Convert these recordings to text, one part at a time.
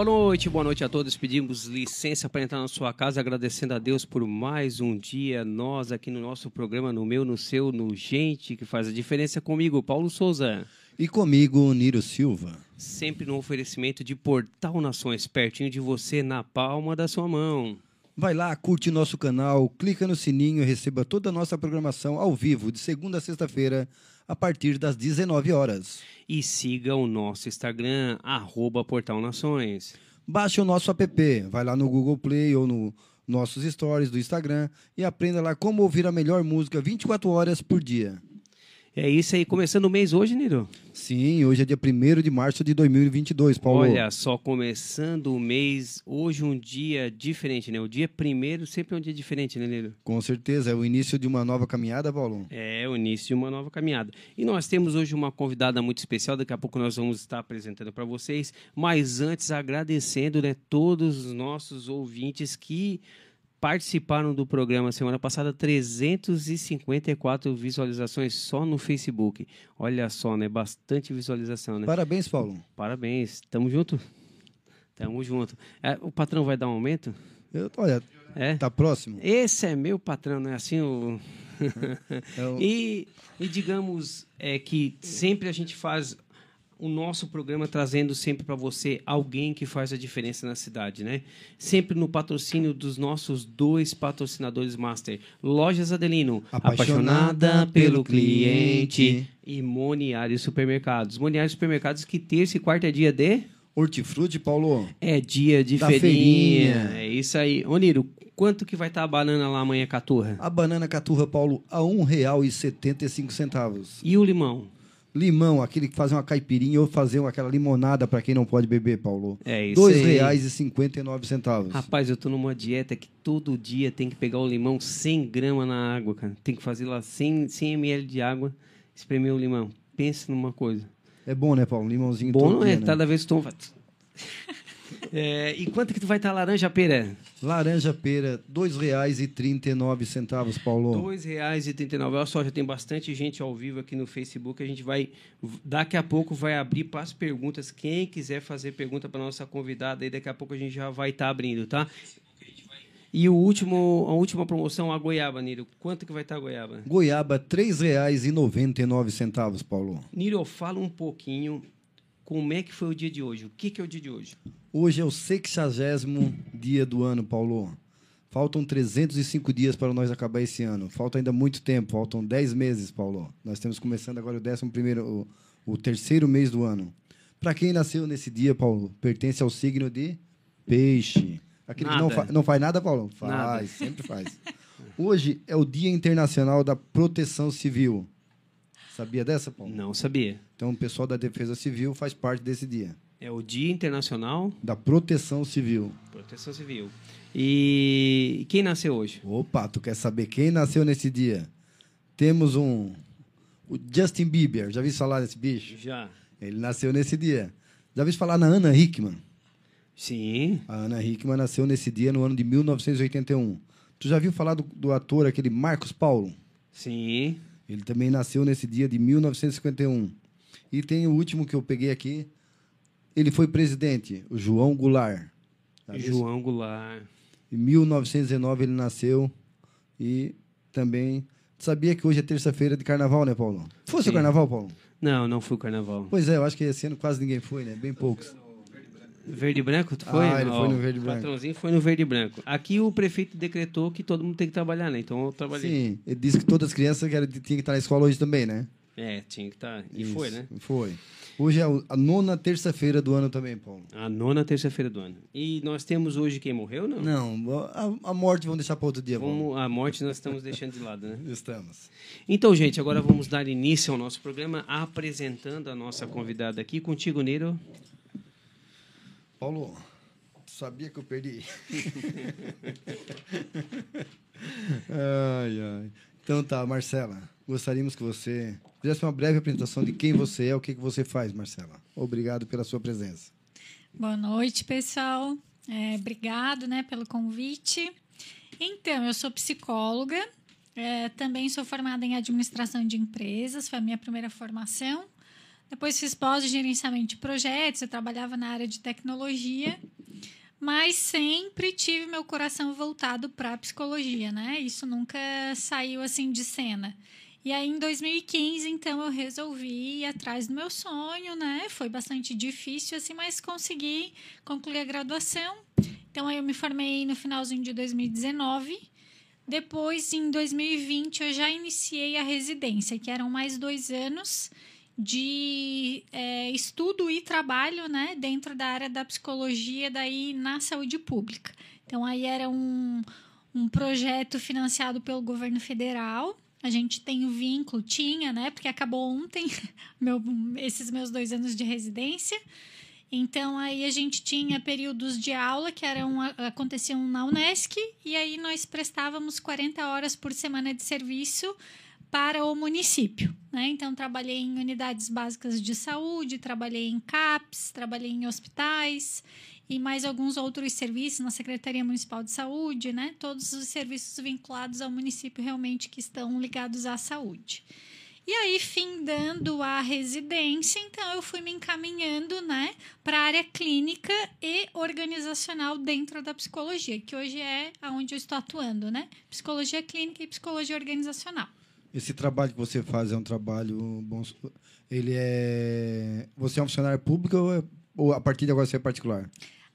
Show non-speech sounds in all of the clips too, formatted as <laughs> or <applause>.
Boa noite, boa noite a todos. Pedimos licença para entrar na sua casa, agradecendo a Deus por mais um dia. Nós aqui no nosso programa, no meu, no seu, no Gente que faz a diferença comigo, Paulo Souza. E comigo, Niro Silva. Sempre no oferecimento de Portal Nações, pertinho de você, na palma da sua mão. Vai lá, curte nosso canal, clica no sininho e receba toda a nossa programação ao vivo, de segunda a sexta-feira, a partir das 19 horas. E siga o nosso Instagram, arroba Portal Nações. Baixe o nosso app, vai lá no Google Play ou no nossos stories do Instagram e aprenda lá como ouvir a melhor música 24 horas por dia. É isso aí, começando o mês hoje, Niro? Sim, hoje é dia 1 de março de 2022, Paulo. Olha só, começando o mês, hoje um dia diferente, né? O dia primeiro sempre é um dia diferente, né, Niro? Com certeza, é o início de uma nova caminhada, Paulo. É, o início de uma nova caminhada. E nós temos hoje uma convidada muito especial, daqui a pouco nós vamos estar apresentando para vocês, mas antes agradecendo, né, todos os nossos ouvintes que participaram do programa semana passada 354 visualizações só no Facebook. Olha só, né? Bastante visualização, né? Parabéns, Paulo. Parabéns. Tamo junto? Tamo junto. É, o patrão vai dar um aumento? Eu, olha, É? tá próximo. Esse é meu patrão, não é assim o... <laughs> É <laughs> e, e digamos é, que sempre a gente faz o nosso programa trazendo sempre para você alguém que faz a diferença na cidade, né? Sempre no patrocínio dos nossos dois patrocinadores master, Lojas Adelino, Apaixonada pelo cliente. e Moniário Supermercados. Moniário Supermercados que terça e quarta é dia de Hortifruti, Paulo. é dia de feirinha. feirinha. É isso aí. Ô Niro, quanto que vai estar a banana lá amanhã, Caturra? A banana caturra, Paulo, a R$ 1,75. E o limão? Limão, aquele que faz uma caipirinha ou fazer aquela limonada para quem não pode beber, Paulo. É isso R$ aí. 2,59. Rapaz, eu tô numa dieta que todo dia tem que pegar o limão 100 gramas na água, cara. Tem que fazer lá 100, 100 ml de água, espremer o limão. Pensa numa coisa. É bom, né, Paulo? Limãozinho Bom todo não é? dia, né? Cada vez que tu... <laughs> É, e quanto que tu vai estar laranja pera? Laranja pera, R$ 2,39, Paulo. R$ 2,39. Olha só, já tem bastante gente ao vivo aqui no Facebook. A gente vai, daqui a pouco, vai abrir para as perguntas. Quem quiser fazer pergunta para nossa convidada, aí daqui a pouco a gente já vai estar abrindo, tá? E o último, a última promoção, a goiaba, Niro. Quanto que vai estar a goiaba? Goiaba, R$ 3,99, Paulo. Niro, fala um pouquinho como é que foi o dia de hoje. O que, que é o dia de hoje? Hoje é o 60 dia do ano, Paulo. Faltam 305 dias para nós acabar esse ano. Falta ainda muito tempo, faltam 10 meses, Paulo. Nós estamos começando agora o 11 o, o terceiro mês do ano. Para quem nasceu nesse dia, Paulo, pertence ao signo de peixe. Aquele que não, Nada. fa- não faz nada, Paulo? Faz, Nada. sempre faz. Hoje é o Dia Internacional da Proteção Civil. Sabia dessa, Paulo? Não sabia. Então, o pessoal da Defesa Civil faz parte desse dia. É o Dia Internacional Da Proteção Civil. Proteção Civil. E quem nasceu hoje? Opa, tu quer saber quem nasceu nesse dia? Temos um. O Justin Bieber. Já ouviu falar desse bicho? Já. Ele nasceu nesse dia. Já ouviu falar na Ana Hickman? Sim. A Ana Hickman nasceu nesse dia no ano de 1981. Tu já viu falar do, do ator aquele Marcos Paulo? Sim. Ele também nasceu nesse dia de 1951. E tem o último que eu peguei aqui. Ele foi presidente, o João Goulart. Já viu? João Goulart. Em 1919 ele nasceu e também sabia que hoje é terça-feira de carnaval, né, Paulo? Fosse o Sim. carnaval, Paulo? Não, não fui o carnaval. Pois é, eu acho que esse ano quase ninguém foi, né? Bem poucos. Verde e branco, tu foi? Ah, ele foi no verde e o branco. patrãozinho foi no verde e branco. Aqui o prefeito decretou que todo mundo tem que trabalhar, né? Então eu trabalhei. Sim, ele disse que todas as crianças tinham que estar na escola hoje também, né? É, tinha que estar. E Isso, foi, né? Foi. Hoje é o- a nona terça-feira do ano também, Paulo. A nona terça-feira do ano. E nós temos hoje quem morreu, não? Não, a, a morte vamos deixar para outro dia, Paulo. Vamos, a morte nós estamos deixando de lado, né? <laughs> Estamos. Então, gente, agora vamos dar início ao nosso programa apresentando a nossa convidada aqui. Contigo, Niro. Paulo, sabia que eu perdi? ai, ai. Então tá, Marcela, gostaríamos que você fizesse uma breve apresentação de quem você é, o que, que você faz, Marcela. Obrigado pela sua presença. Boa noite, pessoal. É, obrigado né, pelo convite. Então, eu sou psicóloga, é, também sou formada em administração de empresas, foi a minha primeira formação. Depois fiz pós de gerenciamento de projetos, eu trabalhava na área de tecnologia, mas sempre tive meu coração voltado para a psicologia, né? Isso nunca saiu assim de cena. E aí, em 2015, então, eu resolvi ir atrás do meu sonho, né? Foi bastante difícil, assim, mas consegui concluir a graduação. Então, aí eu me formei no finalzinho de 2019. Depois, em 2020, eu já iniciei a residência, que eram mais dois anos de é, estudo e trabalho, né? Dentro da área da psicologia, daí na saúde pública. Então, aí era um, um projeto financiado pelo governo federal, a gente tem o vínculo, tinha, né? Porque acabou ontem <laughs> meu, esses meus dois anos de residência. Então aí a gente tinha períodos de aula que eram aconteciam na Unesc e aí nós prestávamos 40 horas por semana de serviço para o município. Né? Então, trabalhei em unidades básicas de saúde, trabalhei em CAPS, trabalhei em hospitais e mais alguns outros serviços na Secretaria Municipal de Saúde, né? Todos os serviços vinculados ao município realmente que estão ligados à saúde. E aí, findando a residência, então eu fui me encaminhando né, para a área clínica e organizacional dentro da psicologia, que hoje é onde eu estou atuando, né? Psicologia clínica e psicologia organizacional. Esse trabalho que você faz é um trabalho bom. Ele é. Você é um funcionário público ou, é... ou a partir de agora você é particular?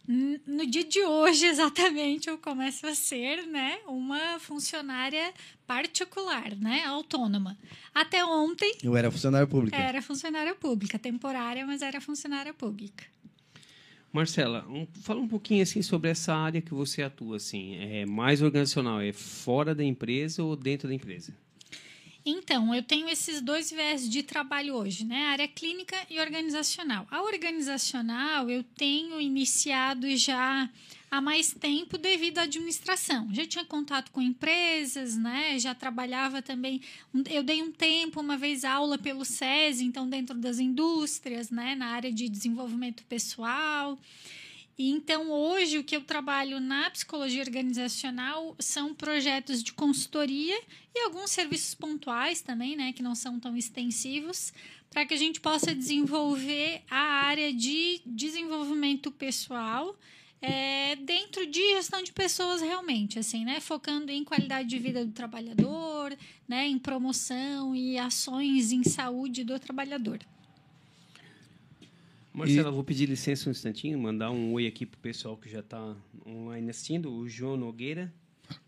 no dia de hoje, <laughs> exatamente, eu começo a ser né, uma funcionária particular, né, autônoma. Até ontem. Eu era funcionária pública. Era funcionária pública, temporária, mas era funcionária pública. Marcela, um, fala um pouquinho assim sobre essa área que você atua assim, é mais organizacional, é fora da empresa ou dentro da empresa? Então, eu tenho esses dois viés de trabalho hoje, né? Área clínica e organizacional. A organizacional eu tenho iniciado já há mais tempo devido à administração. Já tinha contato com empresas, né? Já trabalhava também. Eu dei um tempo, uma vez aula pelo SESI, então dentro das indústrias, né? Na área de desenvolvimento pessoal. E então, hoje, o que eu trabalho na psicologia organizacional são projetos de consultoria e alguns serviços pontuais também, né, que não são tão extensivos, para que a gente possa desenvolver a área de desenvolvimento pessoal é, dentro de gestão de pessoas realmente, assim, né, focando em qualidade de vida do trabalhador, né, em promoção e ações em saúde do trabalhador. Marcela, e... vou pedir licença um instantinho, mandar um oi aqui pro pessoal que já está online assistindo, o João Nogueira.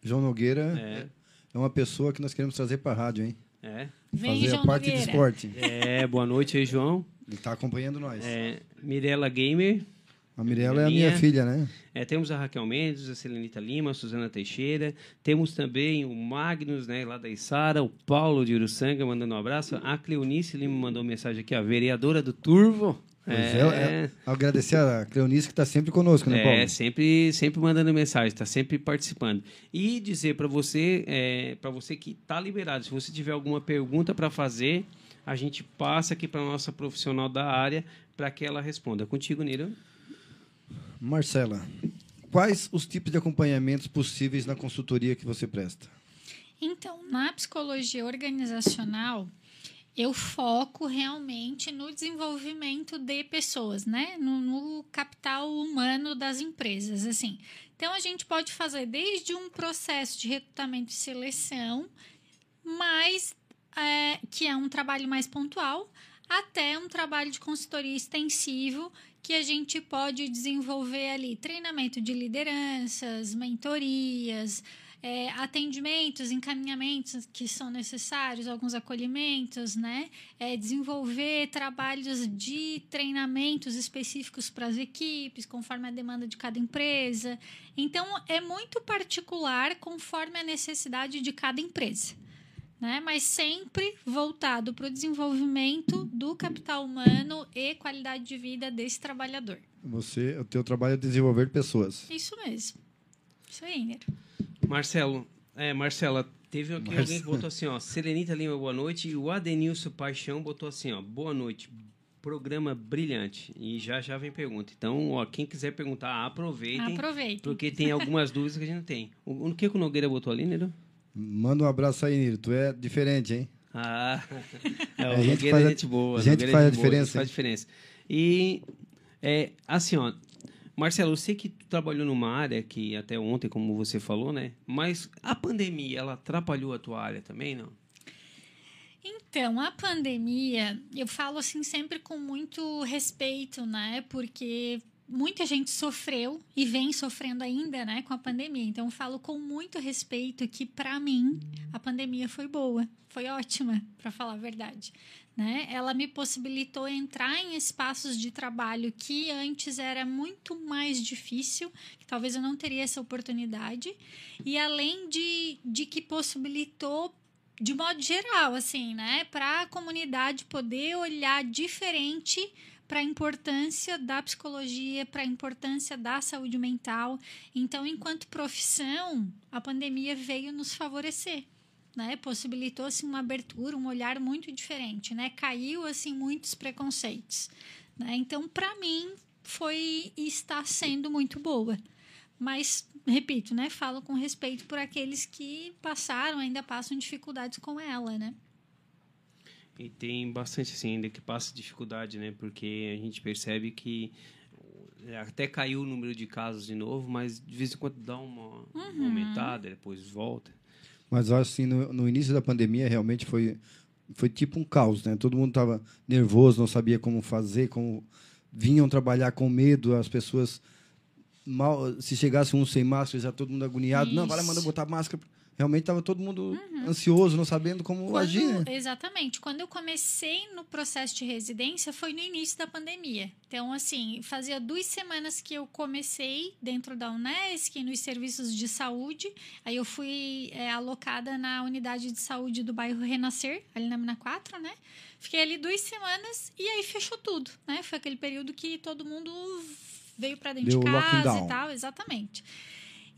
João Nogueira é, é uma pessoa que nós queremos trazer para a rádio, hein? É. Vem, Fazer João a parte Nogueira. de esporte. É, boa noite aí, João. Ele está acompanhando nós. É, Mirela Gamer. A Mirella é a minha filha, né? É, temos a Raquel Mendes, a Selenita Lima, a Suzana Teixeira. Temos também o Magnus, né, lá da Isara, o Paulo de Uruçanga mandando um abraço. A Cleonice Lima mandou mensagem aqui, a vereadora do Turvo. É, é, é, agradecer a Cleonice que está sempre conosco, né, Paulo? É, sempre, sempre mandando mensagem, está sempre participando. E dizer para você, é, para você que está liberado, se você tiver alguma pergunta para fazer, a gente passa aqui para a nossa profissional da área para que ela responda. Contigo, Nira. Marcela, quais os tipos de acompanhamentos possíveis na consultoria que você presta? Então, na psicologia organizacional, eu foco realmente no desenvolvimento de pessoas, né? No, no, capital humano das empresas, assim. Então a gente pode fazer desde um processo de recrutamento e seleção, mas é, que é um trabalho mais pontual, até um trabalho de consultoria extensivo que a gente pode desenvolver ali treinamento de lideranças, mentorias, é, atendimentos, encaminhamentos que são necessários, alguns acolhimentos, né? É, desenvolver trabalhos de treinamentos específicos para as equipes, conforme a demanda de cada empresa. Então, é muito particular conforme a necessidade de cada empresa. Né? Mas sempre voltado para o desenvolvimento do capital humano e qualidade de vida desse trabalhador. Você, o teu trabalho é desenvolver pessoas. Isso mesmo. Isso aí, Nero. Marcelo, é, Marcela, teve aqui Marcelo. alguém que botou assim, ó, Selenita Lima, boa noite, e o Adenilson Paixão botou assim, ó, boa noite, programa brilhante. E já já vem pergunta. Então, ó, quem quiser perguntar, aproveitem. Aproveitem. Porque tem algumas dúvidas que a gente não tem. O, o que, que o Nogueira botou ali, Nero? Manda um abraço aí, Niro. Tu é diferente, hein? Ah, <laughs> é, A o gente Nogueira faz é a- gente boa. a gente Nogueira é faz a gente boa, diferença, faz hein? diferença. E, é, assim, ó, Marcelo, eu sei que tu trabalhou numa área que até ontem, como você falou, né? Mas a pandemia, ela atrapalhou a tua área também, não? Então, a pandemia, eu falo assim sempre com muito respeito, né? Porque muita gente sofreu e vem sofrendo ainda, né, com a pandemia. Então, falo com muito respeito que para mim a pandemia foi boa, foi ótima, para falar a verdade, né? Ela me possibilitou entrar em espaços de trabalho que antes era muito mais difícil, que talvez eu não teria essa oportunidade, e além de, de que possibilitou de modo geral, assim, né, para a comunidade poder olhar diferente para a importância da psicologia, para a importância da saúde mental. Então, enquanto profissão, a pandemia veio nos favorecer. Né? Possibilitou assim uma abertura, um olhar muito diferente, né? Caiu assim muitos preconceitos, né? Então, para mim, foi e está sendo muito boa. Mas, repito, né? Falo com respeito por aqueles que passaram, ainda passam dificuldades com ela, né? E tem bastante, assim, ainda que passa dificuldade, né? Porque a gente percebe que é, até caiu o número de casos de novo, mas de vez em quando dá uma, uma aumentada, depois volta. Mas eu acho assim, no, no início da pandemia, realmente foi, foi tipo um caos, né? Todo mundo estava nervoso, não sabia como fazer, como vinham trabalhar com medo, as pessoas mal, se chegasse um sem máscara, já todo mundo agoniado, não, vai lá, Isso. manda botar máscara. Realmente estava todo mundo ansioso, não sabendo como Quando- agir, né? Exatamente. Quando eu comecei no processo de residência foi no início da pandemia. Então, assim, fazia duas semanas que eu comecei dentro da Unesc, nos serviços de saúde. Aí eu fui é, alocada na unidade de saúde do bairro Renascer, ali na Mina 4, né? Fiquei ali duas semanas e aí fechou tudo, né? Foi aquele período que todo mundo veio para dentro Deu de casa e tal, exatamente.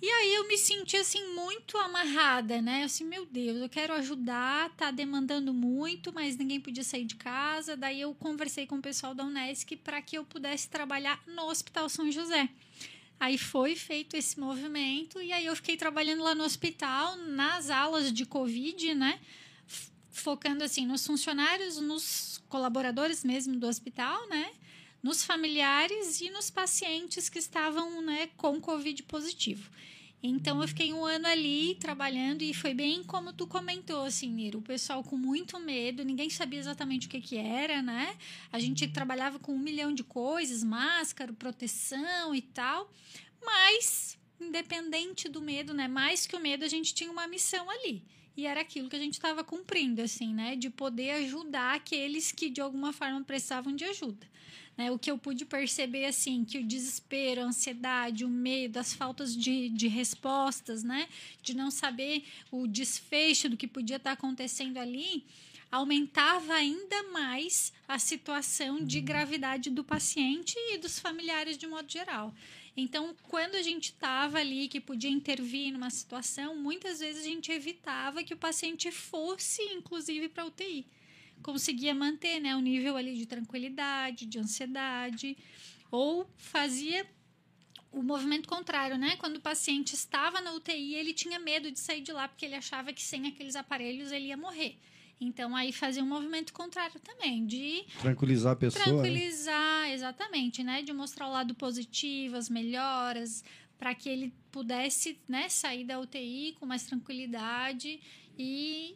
E aí eu me senti assim muito amarrada, né? Assim, meu Deus, eu quero ajudar, tá demandando muito, mas ninguém podia sair de casa. Daí eu conversei com o pessoal da Unesc para que eu pudesse trabalhar no Hospital São José. Aí foi feito esse movimento e aí eu fiquei trabalhando lá no hospital, nas alas de Covid, né? Focando assim nos funcionários, nos colaboradores mesmo do hospital, né? Nos familiares e nos pacientes que estavam, né, com Covid positivo. Então eu fiquei um ano ali trabalhando e foi bem como tu comentou, assim, Niro, o pessoal com muito medo, ninguém sabia exatamente o que que era, né? A gente trabalhava com um milhão de coisas, máscara, proteção e tal, mas independente do medo, né? Mais que o medo, a gente tinha uma missão ali. E era aquilo que a gente estava cumprindo, assim, né? De poder ajudar aqueles que de alguma forma precisavam de ajuda. Né? O que eu pude perceber, assim, que o desespero, a ansiedade, o medo, as faltas de, de respostas, né? De não saber o desfecho do que podia estar acontecendo ali, aumentava ainda mais a situação de gravidade do paciente e dos familiares de modo geral. Então, quando a gente estava ali que podia intervir numa situação, muitas vezes a gente evitava que o paciente fosse, inclusive, para UTI conseguia manter né, o nível ali de tranquilidade, de ansiedade, ou fazia o movimento contrário, né? Quando o paciente estava na UTI, ele tinha medo de sair de lá porque ele achava que sem aqueles aparelhos ele ia morrer. Então aí fazia um movimento contrário também, de Tranquilizar a pessoa. né? tranquilizar, exatamente, né? De mostrar o lado positivo, as melhoras, para que ele pudesse né, sair da UTI com mais tranquilidade e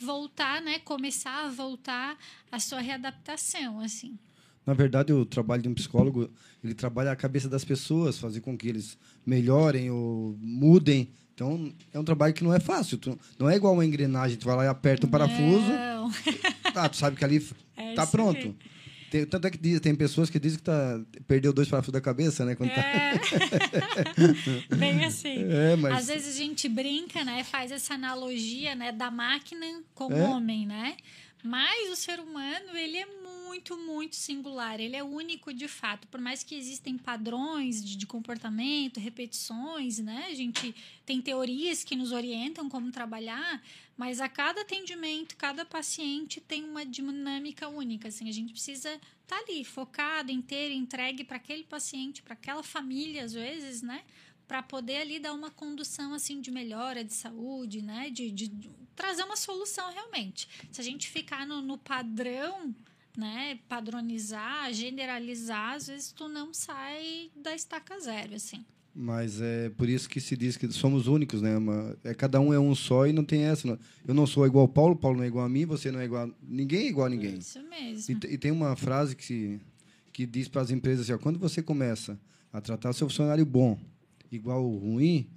voltar, né? Começar a voltar a sua readaptação, assim. Na verdade, o trabalho de um psicólogo, ele trabalha a cabeça das pessoas, fazer com que eles melhorem ou mudem. Então, é um trabalho que não é fácil. Tu- não é igual uma engrenagem, tu vai lá e aperta um parafuso, Não. tá, tu sabe que ali <laughs> É tá pronto. aí. Tem- tanto é que diz- tem pessoas que dizem que tá, perdeu dois parafusos da cabeça, né? Quando tá- É. <laughs> Bem assim. <laughs> É, mas Às vezes a gente brinca, né? Faz essa analogia, né? Da máquina com o É. homem, né? Mas o ser humano, ele é muito, muito singular. Ele é único de fato. Por mais que existem padrões de, de comportamento, repetições, né? A gente tem teorias que nos orientam como trabalhar, mas a cada atendimento, cada paciente tem uma dinâmica única. Assim, a gente precisa estar ali, focado, inteiro, entregue para aquele paciente, para aquela família, às vezes, né? para poder ali dar uma condução assim de melhora de saúde, né? De, de trazer uma solução realmente. Se a gente ficar no, no padrão, né, padronizar, generalizar, às vezes tu não sai da estaca zero, assim. Mas é por isso que se diz que somos únicos, né? Uma, é, cada um é um só e não tem essa. Não. Eu não sou igual ao Paulo, Paulo não é igual a mim, você não é igual a... Ninguém é igual a ninguém. Isso mesmo. E, e tem uma frase que, se, que diz para as empresas assim, ó, quando você começa a tratar seu funcionário bom igual o ruim,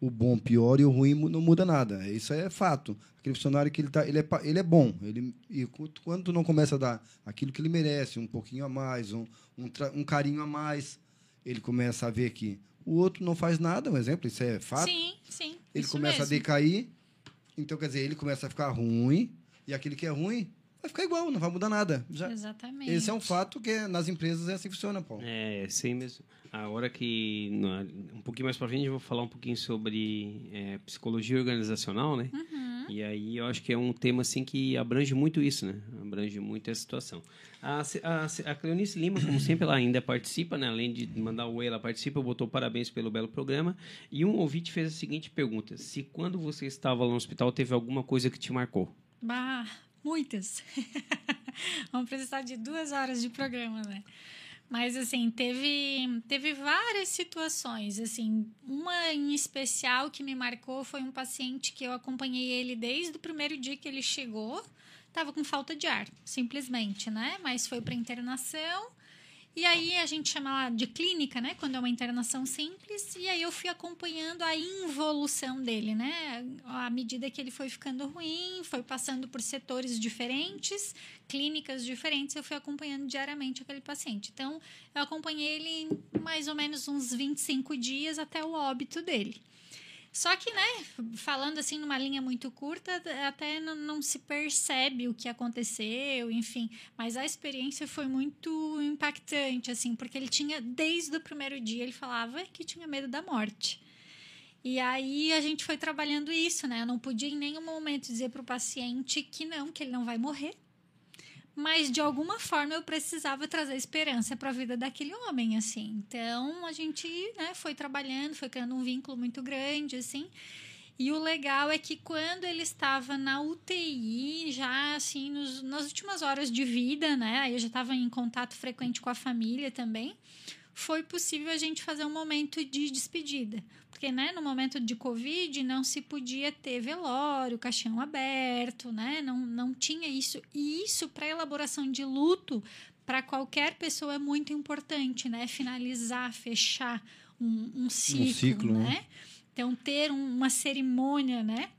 o bom pior e o ruim não muda nada. Isso é fato. Aquele funcionário que ele, tá, ele, é, ele é bom. Ele, e quando tu não começa a dar aquilo que ele merece, um pouquinho a mais, um, um, um carinho a mais, ele começa a ver que o outro não faz nada, um exemplo, isso é fato. Sim, sim. Ele começa mesmo. a decair, então quer dizer, ele começa a ficar ruim, e aquele que é ruim vai ficar igual, não vai mudar nada. Já, Exatamente. Esse é um fato que nas empresas é assim que funciona, Paulo. É, sim mesmo. A hora que, um pouquinho mais para frente, eu vou falar um pouquinho sobre é, psicologia organizacional, né? Uhum. E aí eu acho que é um tema assim que abrange muito isso, né? Abrange muito essa situação. A, a, a Cleonice Lima, como sempre, ela ainda participa, né? além de mandar o oi, ela participa, botou parabéns pelo belo programa. E um ouvinte fez a seguinte pergunta: se quando você estava lá no hospital teve alguma coisa que te marcou? Bah, muitas. <laughs> Vamos precisar de duas horas de programa, né? Mas, assim, teve, teve várias situações. Assim, uma em especial que me marcou foi um paciente que eu acompanhei ele desde o primeiro dia que ele chegou estava com falta de ar, simplesmente, né? Mas foi para internação. E aí a gente chama de clínica, né? Quando é uma internação simples. E aí eu fui acompanhando a involução dele, né? À medida que ele foi ficando ruim, foi passando por setores diferentes, clínicas diferentes, eu fui acompanhando diariamente aquele paciente. Então, eu acompanhei ele mais ou menos uns 25 dias até o óbito dele. Só que, né, falando assim numa linha muito curta, até não, não, se percebe o que aconteceu, enfim. Mas a experiência foi muito impactante, assim, porque ele tinha, desde o primeiro dia, ele falava que tinha medo da morte. E aí a gente foi trabalhando isso, né? Eu não podia em nenhum momento dizer para o paciente que não, que ele não vai morrer, mas de alguma forma eu precisava trazer esperança para a vida daquele homem, assim. Então a gente né, foi trabalhando, foi criando um vínculo muito grande, assim. E o legal é que quando ele estava na UTI, já assim, nos, nas últimas horas de vida, né? Aí eu já estava em contato frequente com a família também foi possível a gente fazer um momento de despedida. Porque, né, no momento de Covid, não se podia ter velório, caixão aberto, né? Não, não tinha isso. E isso, para elaboração de luto, para qualquer pessoa é muito importante, né? Finalizar, fechar um, um ciclo, um ciclo né? né? Então, ter uma cerimônia, né?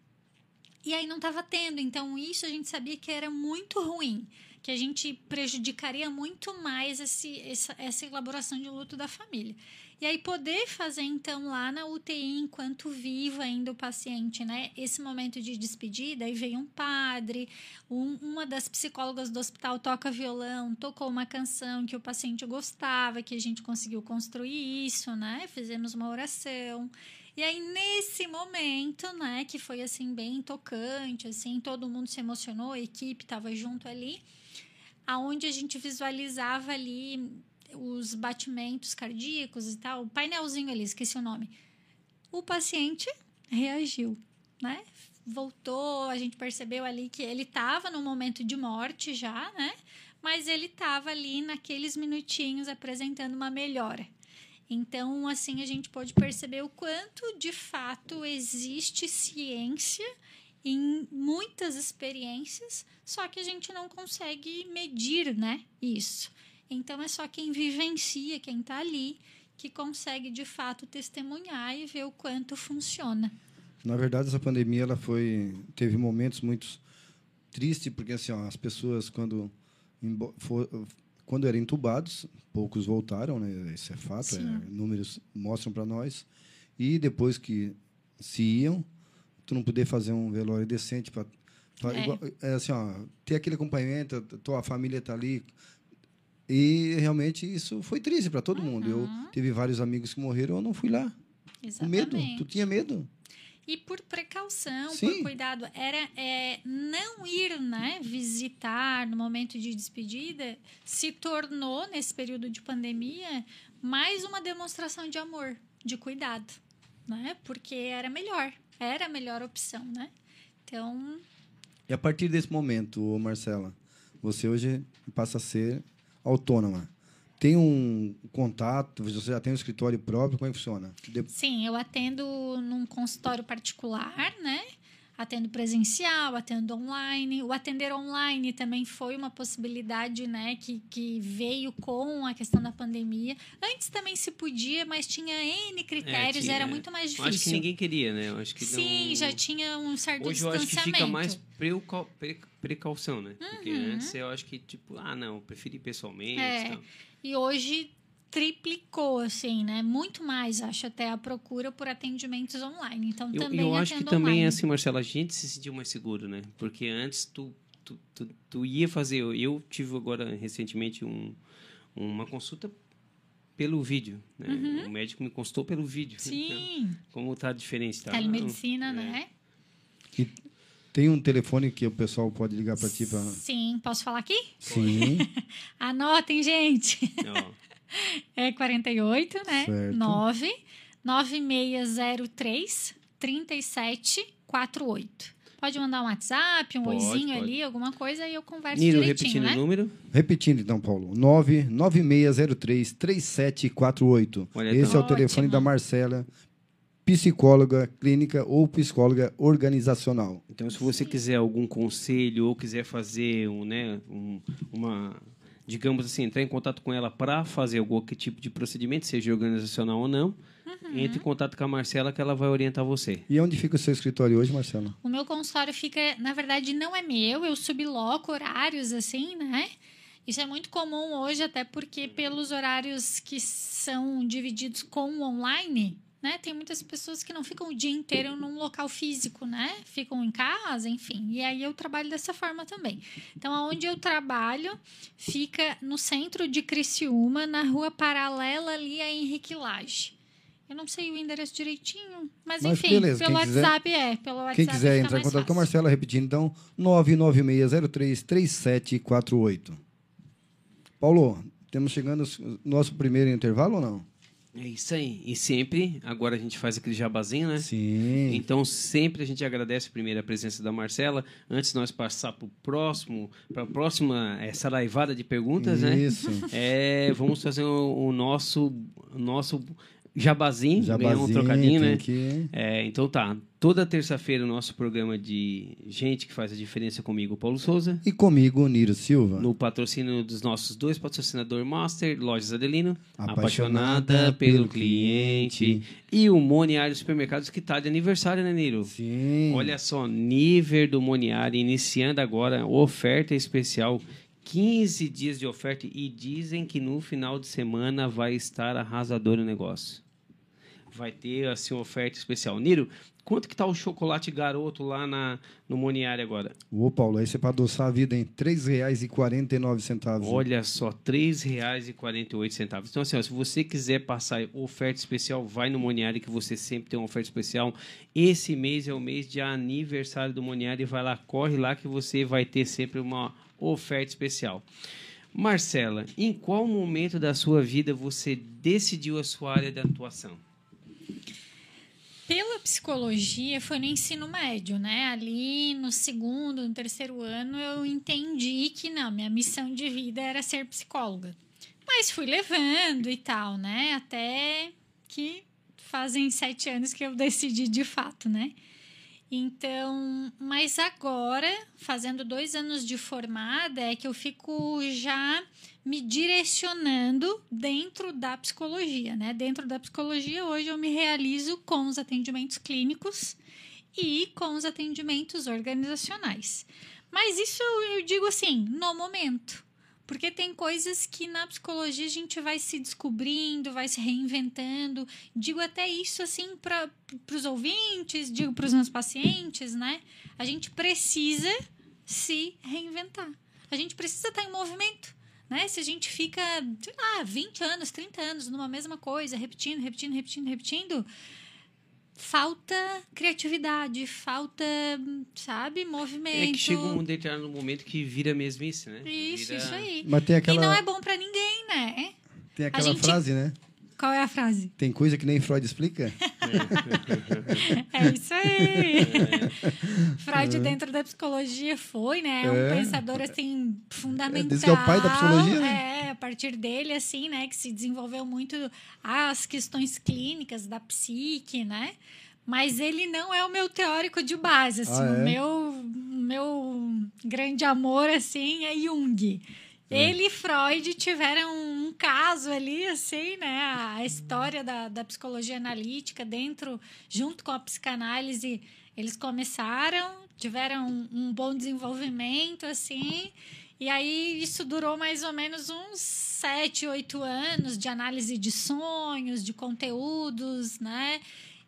E aí não estava tendo. Então, isso a gente sabia que era muito ruim que a gente prejudicaria muito mais esse, essa, essa elaboração de luto da família. E aí poder fazer então lá na UTI enquanto vivo ainda o paciente, né? Esse momento de despedida, aí veio um padre, um, uma das psicólogas do hospital toca violão, tocou uma canção que o paciente gostava, que a gente conseguiu construir isso, né? Fizemos uma oração. E aí, nesse momento, né, que foi assim, bem tocante, assim, todo mundo se emocionou, a equipe estava junto ali aonde a gente visualizava ali os batimentos cardíacos e tal, o painelzinho ali, esqueci o nome. O paciente reagiu, né? Voltou, a gente percebeu ali que ele estava no momento de morte já, né? Mas ele estava ali naqueles minutinhos apresentando uma melhora. Então, assim, a gente pode perceber o quanto de fato existe ciência em muitas experiências, só que a gente não consegue medir, né, isso. Então é só quem vivencia, quem está ali, que consegue de fato testemunhar e ver o quanto funciona. Na verdade, essa pandemia ela foi teve momentos muito tristes porque assim, ó, as pessoas quando for, quando eram entubados, poucos voltaram, né? Isso é fato, é, números mostram para nós. E depois que se iam, tu não poder fazer um velório decente para é. é. assim, ó, ter aquele acompanhamento, tua família tá ali. E realmente isso foi triste para todo uhum. mundo. Eu tive vários amigos que morreram, eu não fui lá. Exatamente. Com medo. Tu tinha medo. E por precaução, Sim. por cuidado, era é, não ir né, visitar no momento de despedida se tornou, nesse período de pandemia, mais uma demonstração de amor, de cuidado. Né? Porque era melhor era a melhor opção, né? Então, E a partir desse momento, Marcela, você hoje passa a ser autônoma. Tem um contato, você já tem um escritório próprio, como é que funciona? Sim, eu atendo num consultório particular, né? Atendo presencial, atendo online. O atender online também foi uma possibilidade, né? Que, que veio com a questão da pandemia. Antes também se podia, mas tinha N critérios, tinha. era muito mais Eu Acho que difícil. ninguém queria, né? Eu acho que Sim, não... já tinha um certo Hoje eu acho que distanciamento. fica mais precau- pre- precaução, né? Porque Uhum. antes eu acho que, tipo, ah, não, ir pessoalmente É. e tal. E hoje triplicou, assim, né? Muito mais, acho, até a procura por atendimentos online. Então, Eu, também eu acho que também, online. assim, Marcelo, a gente se sentiu mais seguro, né? Porque antes tu, tu, tu, tu ia fazer... Eu, eu tive agora, recentemente, um, uma consulta pelo vídeo, né? O médico me consultou pelo vídeo. Então, Uhum. Sim, como tá diferente, tá? telemedicina, É. né? E tem um telefone que o pessoal pode ligar para ti para. Sim, posso falar aqui? Sim. <laughs> Anotem, gente. Ó, É 48, né? Certo. 9 9603 3748. Pode mandar um WhatsApp, um Pode, oizinho pode. ali, alguma coisa, e eu converso direitinho, repetindo né? o número. Repetindo então, Paulo. 99603 3748. Olha, Esse então. é o telefone Ótimo. da Marcela, psicóloga clínica ou psicóloga organizacional. Então, se você quiser algum conselho ou quiser fazer um, né, um- uma, digamos assim, entrar em contato com ela para fazer algum tipo de procedimento, seja organizacional ou não, Uhum. entre em contato com a Marcela que ela vai orientar você. E onde fica o seu escritório hoje, Marcela? O meu consultório fica, na verdade, não é meu, eu subloco horários assim, né? Isso é muito comum hoje, até porque pelos horários que são divididos com o online, né? Tem muitas pessoas que não ficam o dia inteiro num local físico, né? Ficam em casa, enfim. E aí eu trabalho dessa forma também. Então, aonde eu trabalho fica no centro de Criciúma, na rua paralela ali a Henrique Lage. Eu não sei o endereço direitinho, mas, Mas enfim, beleza, pelo quem quiser- WhatsApp é. Pelo WhatsApp Quem quiser entrar em contato com a fácil. Marcela, repetindo então, 99603 3748. Paulo, temos chegando no nosso primeiro intervalo ou não? É isso aí. E sempre, agora a gente faz aquele jabazinho, né? Sim. Então, sempre a gente agradece primeiro a presença da Marcela. Antes de nós passar para o próximo, para a próxima é, saraivada de perguntas, né? Isso. <laughs> É, vamos fazer o, o nosso, o nosso jabazinho, ganhar um Jabazinho, trocadinho, né? que- É, então tá. Toda terça-feira o nosso programa de gente que faz a diferença comigo, Paulo Souza. E comigo, Niro Silva. No patrocínio dos nossos dois patrocinadores Master, Lojas Adelino, Apaixonada apaixonada pelo cliente. cliente. E o Moniário Supermercados, que tá de aniversário, né, Niro? Sim. Olha só, nível do Moniário, iniciando agora, oferta especial. 15 dias de oferta e dizem que no final de semana vai estar arrasador o negócio. Vai ter assim uma oferta especial. Niro, quanto que tá o chocolate garoto lá na, no Moniário agora? Ô, Paulo, aí você para adoçar a vida em R$ 3,49. Olha só, R$ 3,48. Então, assim, ó, se você quiser passar oferta especial, vai no Moniário, que você sempre tem uma oferta especial. Esse mês é o mês de aniversário do Moniário. E vai lá, corre lá, que você vai ter sempre uma oferta especial. Marcela, em qual momento da sua vida você decidiu a sua área de atuação? Pela psicologia, foi no ensino médio, né? Ali no segundo, no terceiro ano, eu entendi que não, minha missão de vida era ser psicóloga. Mas fui levando e tal, né? Até que fazem sete anos que eu decidi de fato, né? Então, mas agora, fazendo dois anos de formada, é que eu fico já me direcionando dentro da psicologia, né? Dentro da psicologia, hoje eu me realizo com os atendimentos clínicos e com os atendimentos organizacionais. Mas isso eu digo assim, no momento. Porque tem coisas que na psicologia a gente vai se descobrindo, vai se reinventando. Digo até isso assim para os ouvintes, digo para os meus pacientes, né? A gente precisa se reinventar. A gente precisa estar em movimento. Né? Se a gente fica, sei lá, 20 anos, 30 anos numa mesma coisa, repetindo, repetindo, repetindo, repetindo, falta criatividade, falta, sabe, movimento. É que chega um determinado momento que vira mesmice, né? Isso, Vira- isso aí. Mas tem aquela, E não é bom pra ninguém, né? tem aquela gente- frase, né? Qual é a frase? Tem coisa que nem Freud explica. <laughs> É isso aí. Freud, dentro da psicologia, foi, né? É um É. pensador, assim, fundamental. diz que é o pai da psicologia, né? É, a partir dele, assim, né? Que se desenvolveu muito as questões clínicas da psique, né? Mas ele não é o meu teórico de base, assim. Ah, é? O meu, meu grande amor, assim, é Jung. Ele e Freud tiveram um caso ali, assim, né? A história da, da psicologia analítica dentro, junto com a psicanálise, eles começaram, tiveram um, um bom desenvolvimento, assim, e aí isso durou mais ou menos uns sete, oito anos de análise de sonhos, de conteúdos, né?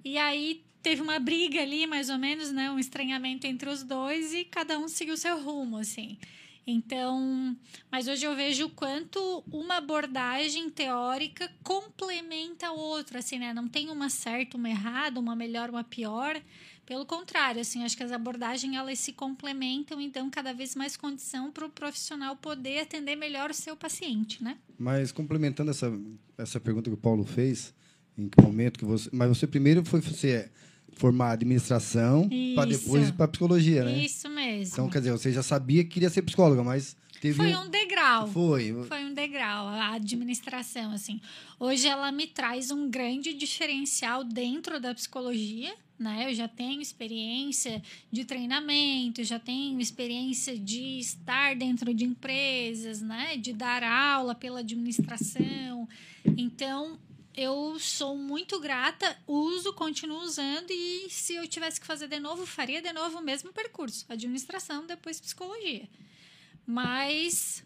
E aí teve uma briga ali, mais ou menos, né? Um estranhamento entre os dois e cada um seguiu seu rumo, assim. Então, mas hoje eu vejo o quanto uma abordagem teórica complementa a outra, assim, né? Não tem uma certa, uma errada, uma melhor, uma pior. Pelo contrário, assim, acho que as abordagens elas se complementam e dão cada vez mais condição para o profissional poder atender melhor o seu paciente, né? Mas complementando essa, essa pergunta que o Paulo fez, em que momento que você. Mas você primeiro foi você é formar administração para depois ir para psicologia, né? Isso mesmo. Então, quer dizer, você já sabia que queria ser psicóloga, mas teve. Foi um degrau. Foi. Foi um degrau, a administração, assim. Hoje ela me traz um grande diferencial dentro da psicologia, né? Eu já tenho experiência de treinamento, já tenho experiência de estar dentro de empresas, né? De dar aula pela administração. Então, eu sou muito grata, uso, continuo usando e se eu tivesse que fazer de novo, faria de novo o mesmo percurso, administração, depois psicologia. Mas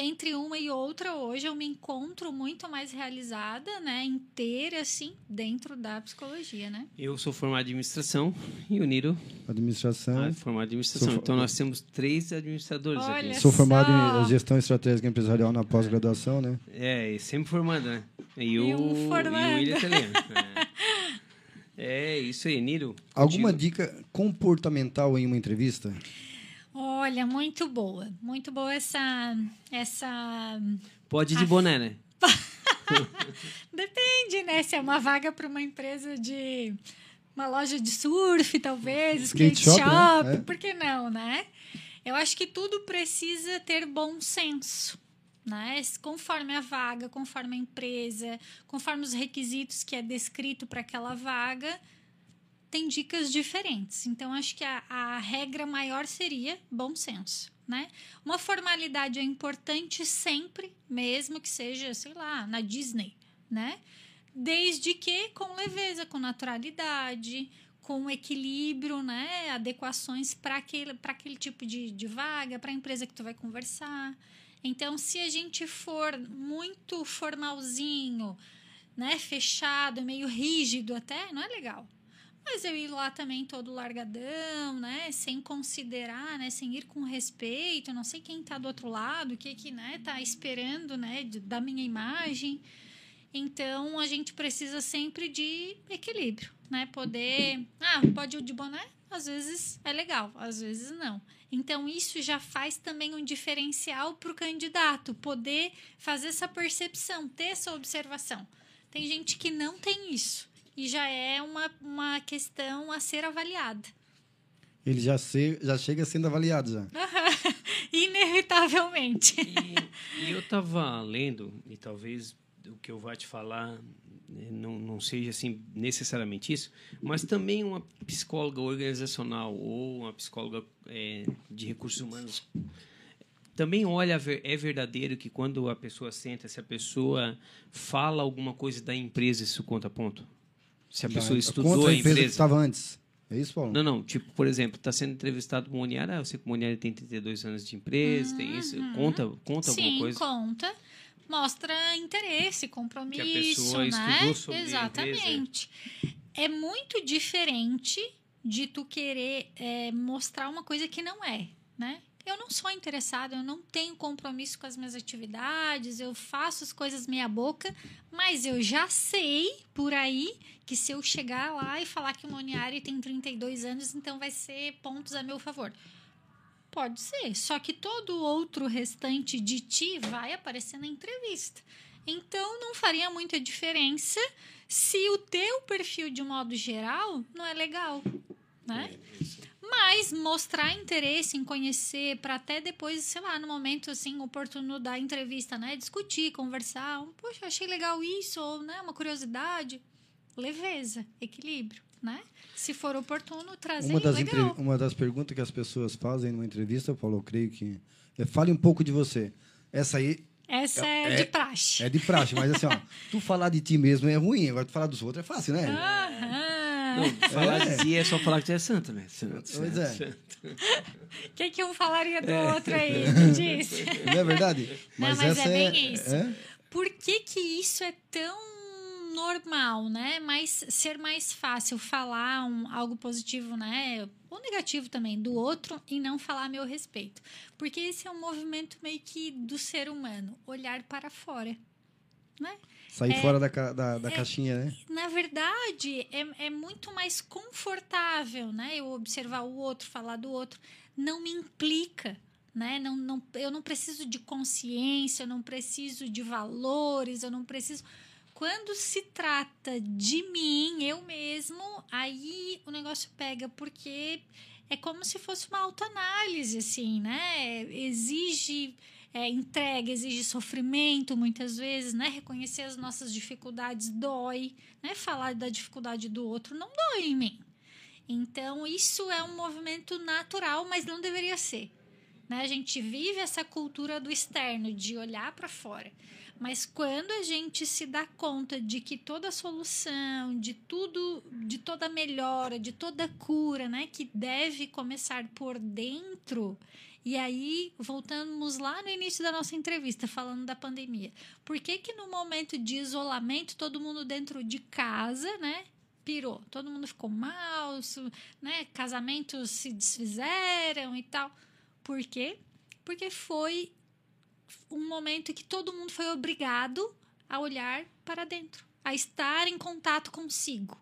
entre uma e outra, hoje eu me encontro muito mais realizada, né, inteira assim, dentro da psicologia, né? Eu sou formado em administração e o Niro Administração. é formado em administração. Sou Então nós temos três administradores Olha aqui. Sou formado só. em gestão estratégica empresarial na pós-graduação, né? É, e sempre formando, né? E, E o, um formando. E o William também. <laughs> É. É, isso aí, Niro. Alguma contigo. dica comportamental em uma entrevista? Olha, muito boa, muito boa essa essa Pode ir de boné, né? <laughs> Depende, né? Se é uma vaga para uma empresa de uma loja de surf, talvez, Skate skate shop, shop, né? Por que não, né? Eu acho que tudo precisa ter bom senso, né? Conforme a vaga, conforme a empresa, conforme os requisitos que é descrito para aquela vaga, tem dicas diferentes. Então, acho que a, a regra maior seria bom senso, né? Uma formalidade é importante sempre, mesmo que seja, sei lá, na Disney, né? Desde que com leveza, com naturalidade, com equilíbrio, né? Adequações para aquele, aquele tipo de, de vaga, para a empresa que tu vai conversar. Então, se a gente for muito formalzinho, né? Fechado, meio rígido até, não é legal. Mas eu ir lá também todo largadão, né? Sem considerar, né? Sem ir com respeito, não sei quem tá do outro lado, o que que, né? Tá esperando, né? da minha imagem. Então, a gente precisa sempre de equilíbrio, né? Poder... Ah, pode ir de boné? Às vezes é legal, às vezes não. Então, isso já faz também um diferencial para o candidato, poder fazer essa percepção, ter essa observação. Tem gente que não tem isso e já é uma, uma questão a ser avaliada. Ele já, se, já chega sendo avaliado já. <laughs> Inevitavelmente. E, e eu estava lendo, e talvez o que eu vou te falar né, não, não seja assim necessariamente isso, mas também uma psicóloga organizacional ou uma psicóloga é, de recursos humanos também olha, é verdadeiro que quando a pessoa senta, se a pessoa fala alguma coisa da empresa, isso conta ponto? Se a pessoa Da- estudou contra a empresa que empresa. estava antes. É isso, Paulo? Não, não. Tipo, por exemplo, está sendo entrevistado o Moniara. Ah, eu sei que o Moniara tem 32 anos de empresa, tem isso. Conta, conta alguma Sim, coisa? conta. Mostra interesse, compromisso, pessoa né? estudou sobre a Exatamente. É muito diferente de tu querer é, mostrar uma coisa que não é, né? Eu não sou interessada, eu não tenho compromisso com as minhas atividades, eu faço as coisas meia boca, mas eu já sei por aí que se eu chegar lá e falar que o Moniari tem 32 anos, então vai ser pontos a meu favor. Pode ser, só que todo o outro restante de ti vai aparecer na entrevista. Então não faria muita diferença se o teu perfil de modo geral não é legal, né? Mas mostrar interesse em conhecer para até depois, sei lá, no momento assim oportuno da entrevista, né, discutir, conversar, um, poxa, achei legal isso ou, né, uma curiosidade, leveza, equilíbrio, né? Se for oportuno, trazer Uma das, legal. uma das perguntas que as pessoas fazem numa entrevista, Paulo, eu creio que é, fale um pouco de você. Essa aí Essa é, É- de praxe. é de praxe, mas assim, ó, <laughs> tu falar de ti mesmo é ruim, agora tu falar dos outros é fácil, né? Aham. Não, <laughs> falar É. de si é só falar que tu é santo, né? Santo, Pois santo, é. santo. O <laughs> que, que um falaria do outro aí? <laughs> Diz. Não é verdade? Não, mas essa é bem isso. é- Por que, que isso é tão normal, né? Mas ser mais fácil falar um, algo positivo, né? Ou negativo também do outro e não falar a meu respeito. Porque esse é um movimento meio que do ser humano, olhar para fora, né? Sair É- fora da, da, da caixinha, né? na verdade, é, é muito mais confortável, né? Eu observar o outro, falar do outro. Não me implica, né? Não, não, eu não preciso de consciência, eu não preciso de valores, eu não preciso. Quando se trata de mim, eu mesmo, aí o negócio pega, porque é como se fosse uma autoanálise, assim, né? Exige é, entrega, exige sofrimento muitas vezes, né? Reconhecer as nossas dificuldades dói, né? Falar da dificuldade do outro não dói em mim. Então, isso é um movimento natural, mas não deveria ser. Né? A gente vive essa cultura do externo, de olhar para fora. Mas quando a gente se dá conta de que toda solução, de tudo, de toda melhora, de toda cura, né, que deve começar por dentro, e aí, voltamos lá no início da nossa entrevista, falando da pandemia. Por que que no momento de isolamento, todo mundo dentro de casa, né? Pirou. Todo mundo ficou mal, né? Casamentos se desfizeram e tal. Por quê? Porque foi um momento que todo mundo foi obrigado a olhar para dentro, a estar em contato consigo,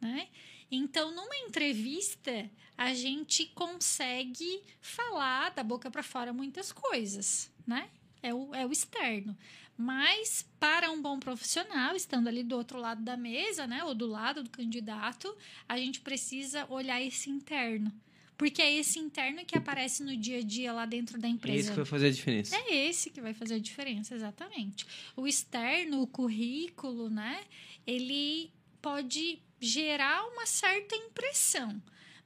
né? Então, numa entrevista, a gente consegue falar da boca para fora muitas coisas, né? É o, é o externo. Mas, para um bom profissional, estando ali do outro lado da mesa, né? Ou do lado do candidato, a gente precisa olhar esse interno. Porque é esse interno que aparece no dia a dia lá dentro da É empresa. isso que vai fazer a diferença. É esse que vai fazer a diferença, exatamente. O externo, o currículo, né? Ele pode gerar uma certa impressão,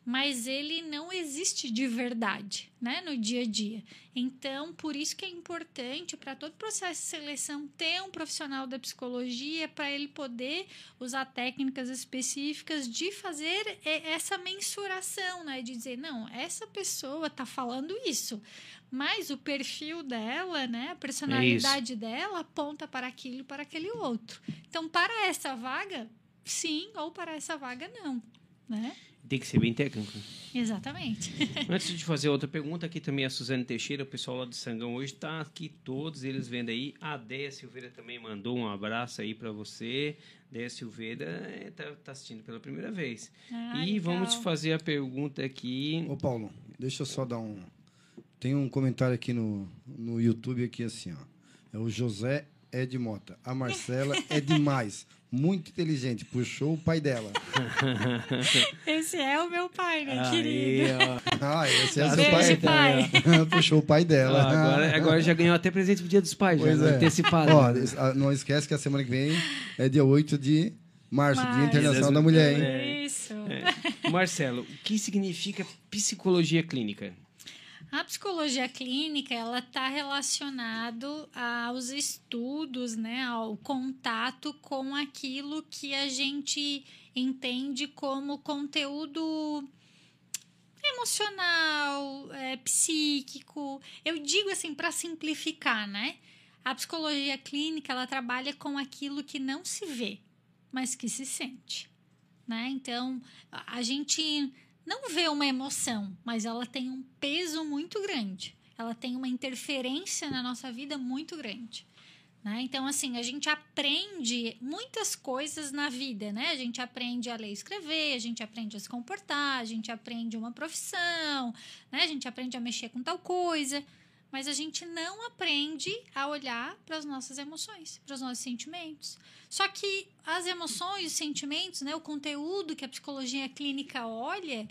mas ele não existe de verdade, né, no dia a dia. Então, por isso que é importante para todo processo de seleção ter um profissional da psicologia para ele poder usar técnicas específicas de fazer essa mensuração, né, de dizer, não, essa pessoa está falando isso, mas o perfil dela, né, a personalidade dela aponta para aquilo e para aquele outro. Então, para essa vaga, sim, ou para essa vaga, não. Né? Tem que ser bem técnico. Exatamente. <laughs> Antes de fazer outra pergunta, aqui também a Suzane Teixeira, o pessoal lá do Sangão hoje está aqui, todos eles vendo aí. A Deia Silveira também mandou um abraço aí para você. Deia Silveira está assistindo pela primeira vez. Ah, e legal. vamos te fazer a pergunta aqui. Ô, Paulo, deixa eu só dar um. Tem um comentário aqui no, no YouTube aqui assim, ó. É o José Ed Mota. A Marcela é demais. <laughs> Muito inteligente. Puxou o pai dela. <laughs> Esse é o meu pai, né, Aí, querido? ó. Ah, esse é Tá seu pai. pai. <laughs> Puxou o pai Ó, dela. agora, agora já ganhou até presente pro Dia dos Pais, Pois já, é. antecipado. Ó, ah, não esquece que a semana que vem é dia 8 de março, Dia. Internacional da Mulher, hein? É. Isso. É. Marcelo, o que significa psicologia clínica? A psicologia clínica, ela está relacionado aos estudos, né, ao contato com aquilo que a gente entende como conteúdo emocional, é, psíquico. Eu digo assim para simplificar, né? A psicologia clínica ela trabalha com aquilo que não se vê, mas que se sente, né? Então a gente não vê uma emoção, mas ela tem um peso muito grande. Ela tem uma interferência na nossa vida muito grande. Né? Então, assim, a gente aprende muitas coisas na vida, né? A gente aprende a ler e escrever, a gente aprende a se comportar, a gente aprende uma profissão, né? A gente aprende a mexer com tal coisa. Mas a gente não aprende a olhar para as nossas emoções, para os nossos sentimentos. Só que as emoções, os sentimentos, né, o conteúdo que a psicologia clínica olha,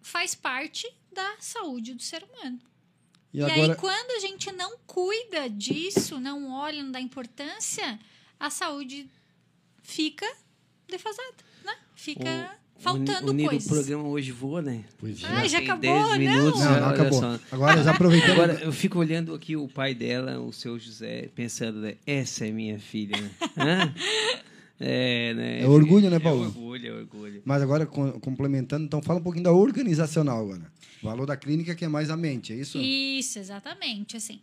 faz parte da saúde do ser humano. E, E, agora, aí, quando a gente não cuida disso, não olha, não dá importância, a saúde fica defasada, né? Fica faltando o, o, coisas. O programa hoje voa, né? Pois é. Ai, já acabou, 10 minutos, Não, não acabou. só. Agora, já aproveitando. Agora, eu fico olhando aqui o pai dela, o seu José, pensando, né? Essa é minha filha, né? <laughs> Hã? É, né? É orgulho, né, Paulo? É orgulho, é orgulho. Mas agora, com- complementando, então fala um pouquinho da organizacional agora. O valor da clínica que é mais a mente, é isso? Isso, exatamente. Assim,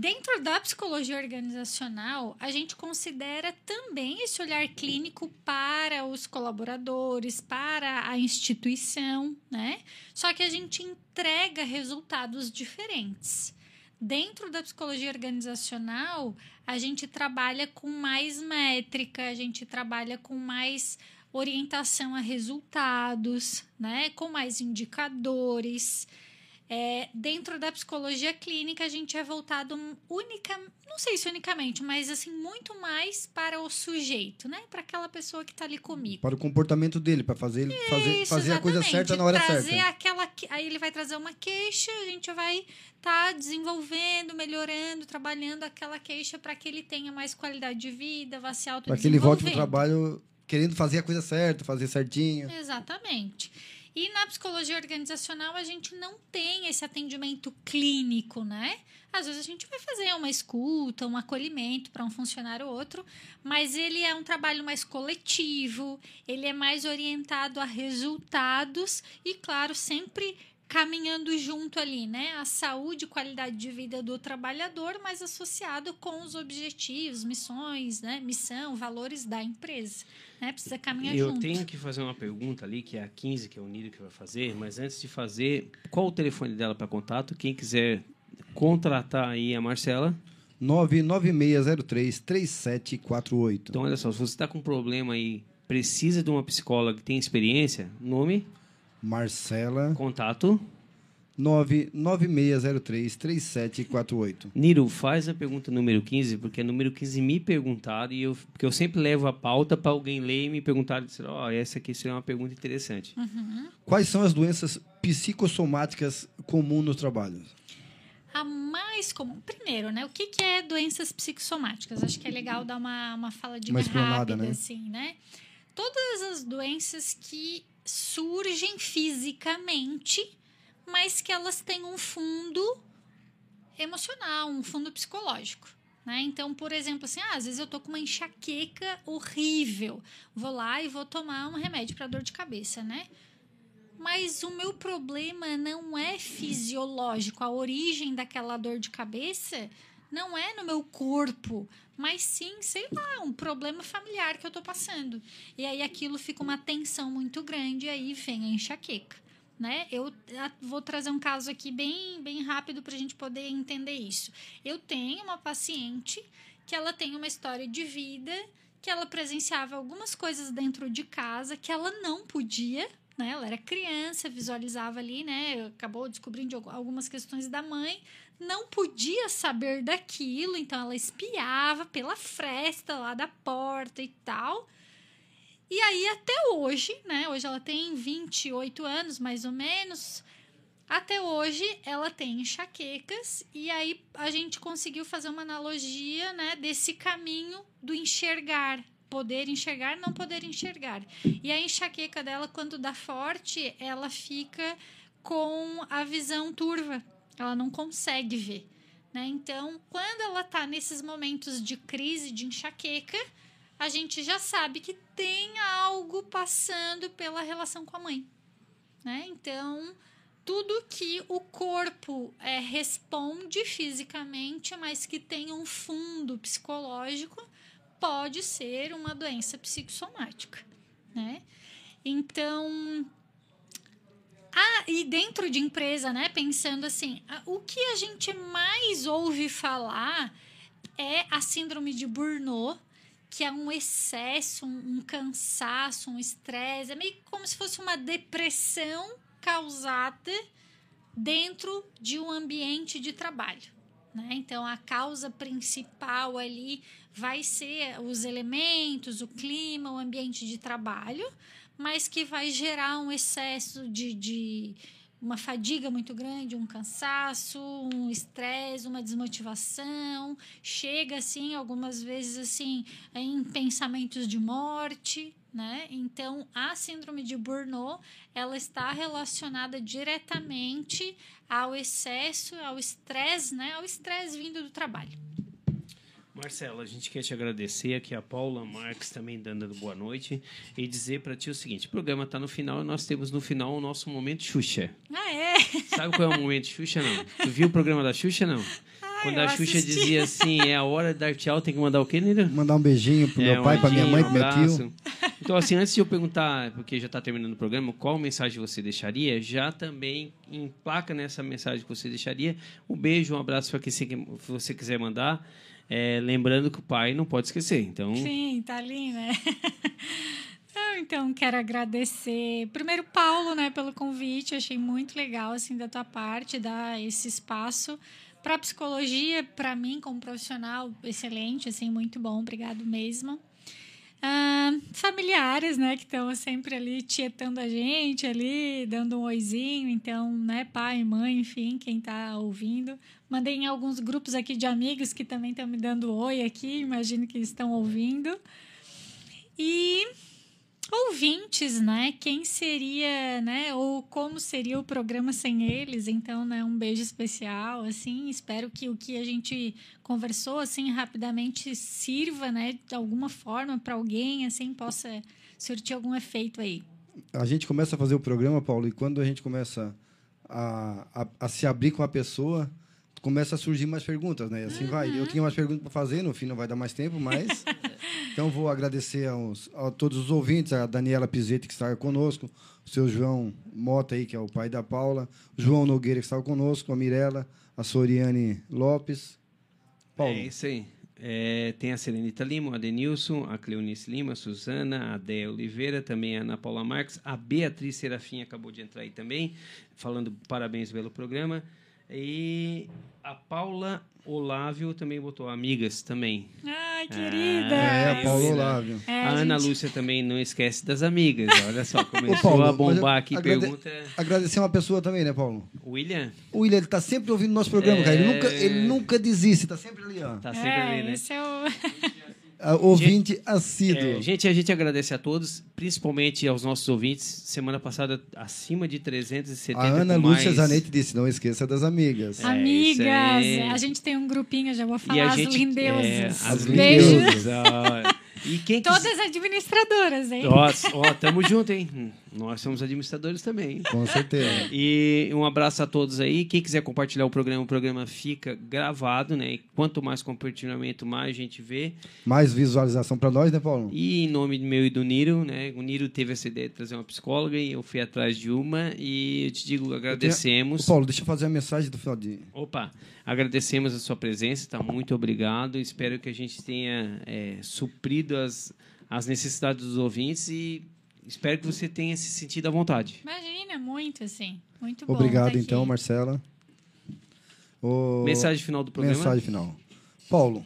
dentro da psicologia organizacional, a gente considera também esse olhar clínico para os colaboradores, para a instituição, né? Só que a gente entrega resultados diferentes. Dentro da psicologia organizacional, a gente trabalha com mais métrica, a gente trabalha com mais orientação a resultados, né? Com mais indicadores. É, dentro da psicologia clínica, a gente é voltado única, não sei se unicamente, mas assim, muito mais para o sujeito, né? Para aquela pessoa que está ali comigo. Para o comportamento dele, para fazer, ele fazer, Isso, fazer a coisa certa na hora trazer certa. Aquela, que- aí ele vai trazer uma queixa, a gente vai estar desenvolvendo, melhorando, trabalhando aquela queixa para que ele tenha mais qualidade de vida, vá se Para que ele volte para o trabalho querendo fazer a coisa certa, fazer certinho. Exatamente. E na psicologia organizacional a gente não tem esse atendimento clínico, né? Às vezes a gente vai fazer uma escuta, um acolhimento para um funcionário ou outro, mas ele é um trabalho mais coletivo, ele é mais orientado a resultados e, claro, sempre caminhando junto ali, né? A saúde e qualidade de vida do trabalhador, mas associado com os objetivos, missões, né? Missão, valores da empresa. Né? Precisa caminhar Eu junto. tenho que fazer uma pergunta ali, que é a 15, que é o Nírio que vai fazer, mas antes de fazer, qual o telefone dela para contato? Quem quiser contratar aí a Marcela. 996033748. Então, olha só, se você está com um problema aí, precisa de uma psicóloga que tem experiência, nome, Marcela contato. 996033748. Niro, faz a pergunta número 15, porque é número 15 me perguntaram, e eu, porque eu sempre levo a pauta para alguém ler e me perguntar, ó, oh, essa aqui seria uma pergunta interessante. Quais são as doenças psicossomáticas comuns no trabalho? A mais comum. Primeiro, né? O que, que é doenças psicossomáticas? Acho que é legal dar uma, uma faladinha Uma explanada, rápida, né? assim, né? Todas as doenças que surgem fisicamente, mas que elas têm um fundo emocional, um fundo psicológico. Né? Então, por exemplo, assim, ah, às vezes eu tô com uma enxaqueca horrível. Vou lá e vou tomar um remédio para dor de cabeça, né? Mas o meu problema não é fisiológico. A origem daquela dor de cabeça não é no meu corpo, mas sim, sei lá, um problema familiar que eu tô passando. E aí aquilo fica uma tensão muito grande e aí vem a enxaqueca. Né? Eu a- vou trazer um caso aqui bem, bem rápido para a gente poder entender isso. Eu tenho uma paciente que ela tem uma história de vida que ela presenciava algumas coisas dentro de casa que ela não podia, né? Ela era criança, visualizava ali, né? Acabou descobrindo de algu- algumas questões da mãe, não podia saber daquilo, então ela espiava pela fresta lá da porta e tal. E aí até hoje, né? Hoje ela tem 28 anos, mais ou menos. Até hoje ela tem enxaquecas e aí a gente conseguiu fazer uma analogia, né, desse caminho do enxergar, poder enxergar, não poder enxergar. E a enxaqueca dela quando dá forte, ela fica com a visão turva. Ela não consegue ver, né? Então, quando ela tá nesses momentos de crise, de enxaqueca, a gente já sabe que tem algo passando pela relação com a mãe, né? Então, tudo que o corpo é, responde fisicamente, mas que tem um fundo psicológico, pode ser uma doença psicossomática, né? Então, ah, e dentro de empresa, né? Pensando assim, o que a gente mais ouve falar é a síndrome de Burnout, que é um excesso, um, um cansaço, um estresse, é meio como se fosse uma depressão causada dentro de um ambiente de trabalho. Né? Então, a causa principal ali vai ser os elementos, o clima, o ambiente de trabalho, mas que vai gerar um excesso de, de uma fadiga muito grande, um cansaço, um estresse, uma desmotivação, chega assim algumas vezes assim em pensamentos de morte, né? Então, a síndrome de Burnout, ela está relacionada diretamente ao excesso, ao estresse, né? Ao estresse vindo do trabalho. Marcelo, a gente quer te agradecer aqui a Paula Marques também dando boa noite e dizer para ti o seguinte: o programa está no final e nós temos no final o nosso momento Xuxa. Ah, é? Sabe qual é o momento Xuxa, não? Tu viu o programa da Xuxa, não? Ah, Quando eu a Xuxa assisti. dizia assim, é a hora de dar tchau, tem que mandar o quê, Nira? Mandar um beijinho pro É, meu pai, um pra minha mãe, pro meu um tio. abraço. Então, assim, antes de eu perguntar, porque já está terminando o programa, qual mensagem você deixaria, já também emplaca nessa mensagem que você deixaria um beijo, um abraço para quem você quiser mandar. É, lembrando que o pai não pode esquecer. Então, Sim, tá ali, né? <laughs> Então, quero agradecer primeiro Paulo, né, pelo convite. Achei muito legal assim da tua parte dar esse espaço para psicologia, para mim como profissional, excelente, assim, muito bom. Obrigado mesmo. Ah, familiares, né, que estão sempre ali tietando a gente ali, dando um oizinho, então, né, pai, mãe, enfim, quem está ouvindo. Mandei em alguns grupos aqui de amigos que também estão me dando oi aqui, imagino que estão ouvindo. E ouvintes, né? Quem seria, né? Ou como seria o programa sem eles? Então, né? Um beijo especial, assim. Espero que o que a gente conversou, assim, rapidamente sirva, né? De alguma forma para alguém, assim, possa surtir algum efeito aí. A gente começa a fazer o programa, Paulo, e quando a gente começa a, a, a se abrir com a pessoa, começa a surgir mais perguntas, né? E assim vai. Eu tinha mais perguntas para fazer, no fim não vai dar mais tempo, mas. <laughs> então vou agradecer aos, a todos os ouvintes, a Daniela Pizetti, que está conosco, o seu João Mota aí, que é o pai da Paula, o João Nogueira, que estava conosco, a Mirella, a Soriane Lopes. Paulo. é isso aí. É, tem a Serenita Lima, o Adenilson, a Cleonice Lima, a Suzana, a Déia Oliveira, também a Ana Paula Marques, a Beatriz Serafim acabou de entrar aí também, falando parabéns pelo programa. E a Paula Olávio também botou amigas também. Ai, Ah, querida! É, a Paula? Olávio. É, a Ana gente- Lúcia também não esquece das amigas. Olha só, começou Paulo, a bombar aqui. agrade- Pergunta. Agradecer uma pessoa também, né, Paulo? William? O William, ele tá sempre ouvindo nosso programa, É. cara. Ele nunca, ele nunca desiste, tá sempre ali, ó. Tá sempre é, ali, né? esse é o... <laughs> Ah, Ouvinte assíduo. É, gente, a gente agradece a todos, principalmente aos nossos ouvintes. Semana passada, acima de 370 a Ana com Lúcia mais. Zanetti disse: não esqueça das amigas. É, Amigas, a gente tem um grupinho, já vou E falar, a as gente, lindeusas. é, as Beijo. lindeusas. ó. E quem Todas quiser- administradoras, hein? Nossa, ó, tamo junto, hein? Nós somos administradores também. Com certeza. E um abraço a todos aí. Quem quiser compartilhar o programa, o programa fica gravado, né? E quanto mais compartilhamento, mais a gente vê. Mais visualização para nós, né, Paulo? E em nome meu e do Niro, né? O Niro teve essa ideia de trazer uma psicóloga e eu fui atrás de uma. E eu te digo, agradecemos. Ô, Paulo, deixa eu fazer a mensagem do final de. Opa, agradecemos a sua presença, tá? Muito obrigado. Espero que a gente tenha é, suprido as, as necessidades dos ouvintes e espero que você tenha se sentido à vontade. Imagina, muito, assim. Muito bom. Obrigado, tá então. Marcela. Ô, Mensagem final do programa. Mensagem final. Paulo,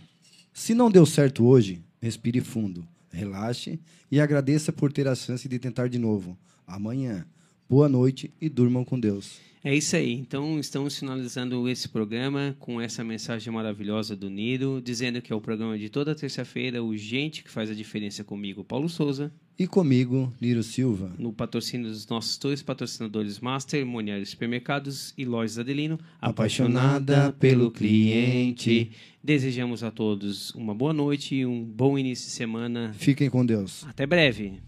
se não deu certo hoje, respire fundo, relaxe e agradeça por ter a chance de tentar de novo. Amanhã. Boa noite e durmam com Deus. É isso aí. Então, estamos finalizando esse programa com essa mensagem maravilhosa do Niro, dizendo que é o programa de toda terça-feira, o Gente que faz a diferença comigo, Paulo Souza, E comigo, Niro Silva. no patrocínio dos nossos dois patrocinadores Master, Moniário Supermercados e Lojas Adelino, Apaixonada pelo cliente. Desejamos a todos uma boa noite e um bom início de semana. Fiquem com Deus. Até breve.